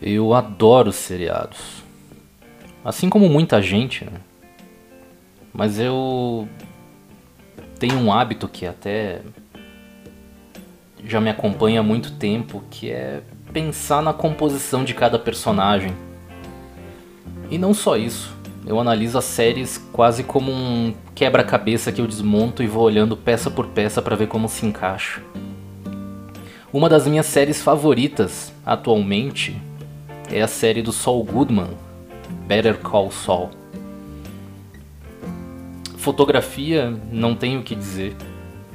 Eu adoro seriados. Assim como muita gente, né? Mas eu tenho um hábito que até já me acompanha há muito tempo, que é pensar na composição de cada personagem. E não só isso, eu analiso as séries quase como um quebra-cabeça que eu desmonto e vou olhando peça por peça para ver como se encaixa. Uma das minhas séries favoritas atualmente é a série do Saul Goodman, Better Call Saul. Fotografia, não tenho o que dizer.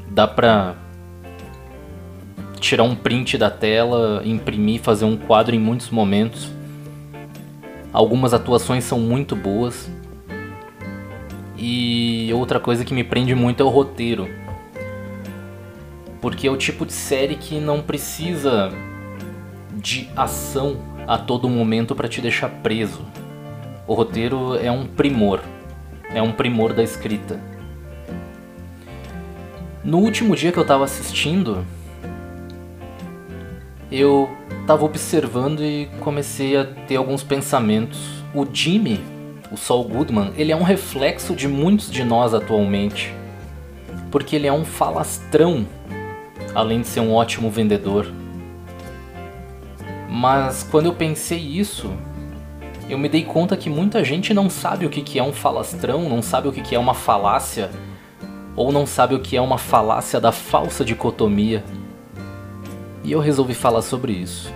Dá pra tirar um print da tela, imprimir, fazer um quadro em muitos momentos. Algumas atuações são muito boas. E outra coisa que me prende muito é o roteiro. Porque é o tipo de série que não precisa de ação a todo momento para te deixar preso. O roteiro é um primor, é um primor da escrita. No último dia que eu estava assistindo, eu estava observando e comecei a ter alguns pensamentos. O Jimmy, o Saul Goodman, ele é um reflexo de muitos de nós atualmente. Porque ele é um falastrão, além de ser um ótimo vendedor. Mas quando eu pensei isso, eu me dei conta que muita gente não sabe o que é um falastrão, não sabe o que é uma falácia, ou não sabe o que é uma falácia da falsa dicotomia. E eu resolvi falar sobre isso.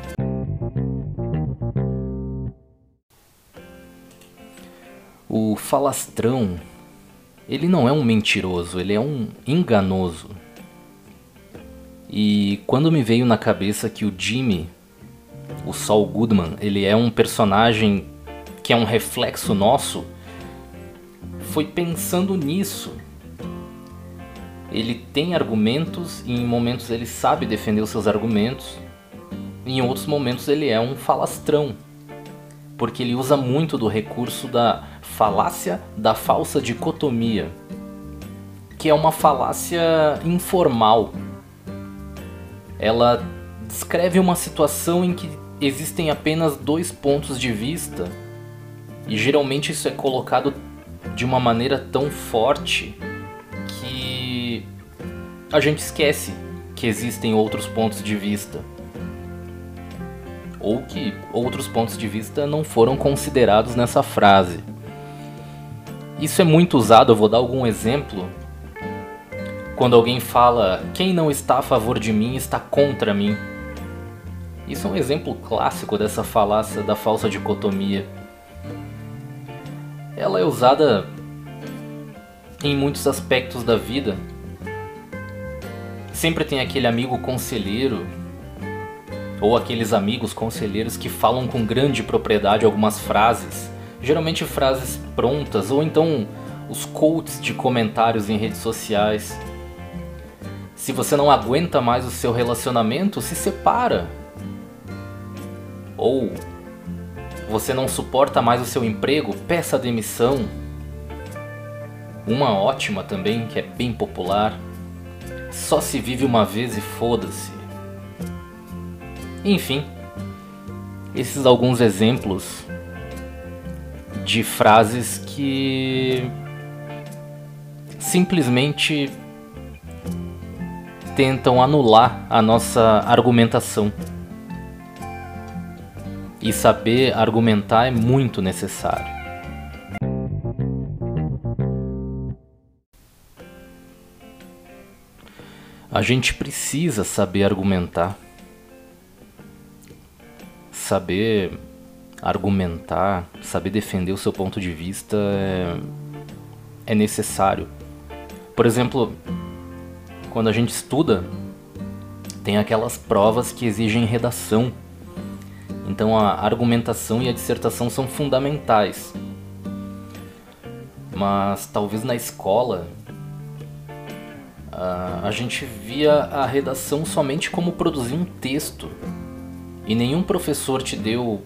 O falastrão, ele não é um mentiroso, ele é um enganoso. E quando me veio na cabeça que o Jimmy o Saul Goodman, ele é um personagem que é um reflexo nosso, foi pensando nisso. Ele tem argumentos e em momentos ele sabe defender os seus argumentos, em outros momentos ele é um falastrão, porque ele usa muito do recurso da falácia da falsa dicotomia, que é uma falácia informal. Ela descreve uma situação em que existem apenas dois pontos de vista e geralmente isso é colocado de uma maneira tão forte que a gente esquece que existem outros pontos de vista ou que outros pontos de vista não foram considerados nessa frase. Isso é muito usado, eu vou dar algum exemplo. Quando alguém fala: "Quem não está a favor de mim está contra mim". Isso é um exemplo clássico dessa falácia da falsa dicotomia. Ela é usada em muitos aspectos da vida. Sempre tem aquele amigo conselheiro ou aqueles amigos conselheiros que falam com grande propriedade algumas frases, geralmente frases prontas ou então os quotes de comentários em redes sociais. Se você não aguenta mais o seu relacionamento, se separa ou você não suporta mais o seu emprego, peça demissão. Uma ótima também, que é bem popular. Só se vive uma vez e foda-se. Enfim, esses alguns exemplos de frases que simplesmente tentam anular a nossa argumentação. E saber argumentar é muito necessário. A gente precisa saber argumentar. Saber argumentar, saber defender o seu ponto de vista é, é necessário. Por exemplo, quando a gente estuda, tem aquelas provas que exigem redação então a argumentação e a dissertação são fundamentais. Mas talvez na escola a gente via a redação somente como produzir um texto. E nenhum professor te deu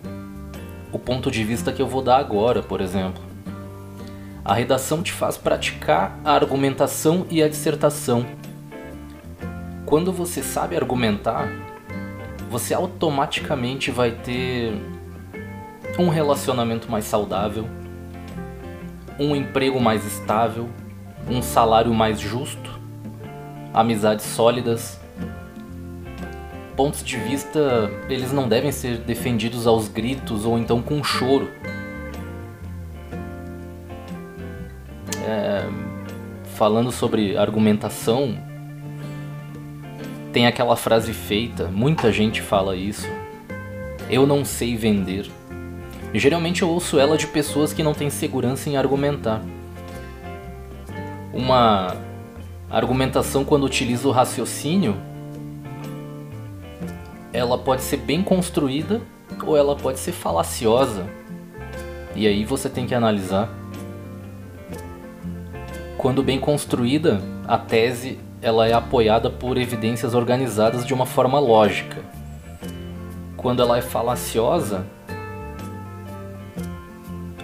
o ponto de vista que eu vou dar agora, por exemplo. A redação te faz praticar a argumentação e a dissertação. Quando você sabe argumentar, você automaticamente vai ter um relacionamento mais saudável, um emprego mais estável, um salário mais justo, amizades sólidas. Pontos de vista, eles não devem ser defendidos aos gritos ou então com choro. É, falando sobre argumentação, tem aquela frase feita, muita gente fala isso. Eu não sei vender. Geralmente eu ouço ela de pessoas que não têm segurança em argumentar. Uma argumentação quando utiliza o raciocínio, ela pode ser bem construída ou ela pode ser falaciosa. E aí você tem que analisar. Quando bem construída, a tese ela é apoiada por evidências organizadas de uma forma lógica. Quando ela é falaciosa,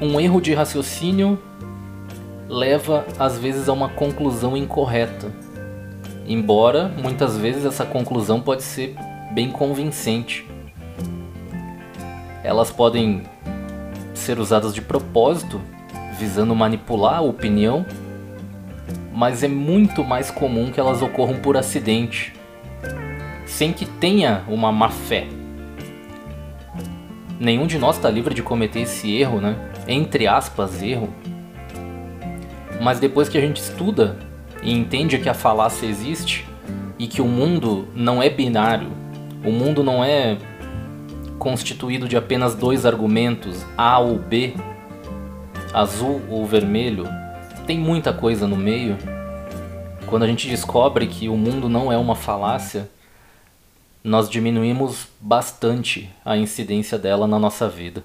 um erro de raciocínio leva às vezes a uma conclusão incorreta. Embora muitas vezes essa conclusão pode ser bem convincente. Elas podem ser usadas de propósito, visando manipular a opinião, mas é muito mais comum que elas ocorram por acidente, sem que tenha uma má fé. Nenhum de nós está livre de cometer esse erro, né? entre aspas, erro. Mas depois que a gente estuda e entende que a falácia existe e que o mundo não é binário, o mundo não é constituído de apenas dois argumentos, A ou B, azul ou vermelho, tem muita coisa no meio. Quando a gente descobre que o mundo não é uma falácia, nós diminuímos bastante a incidência dela na nossa vida.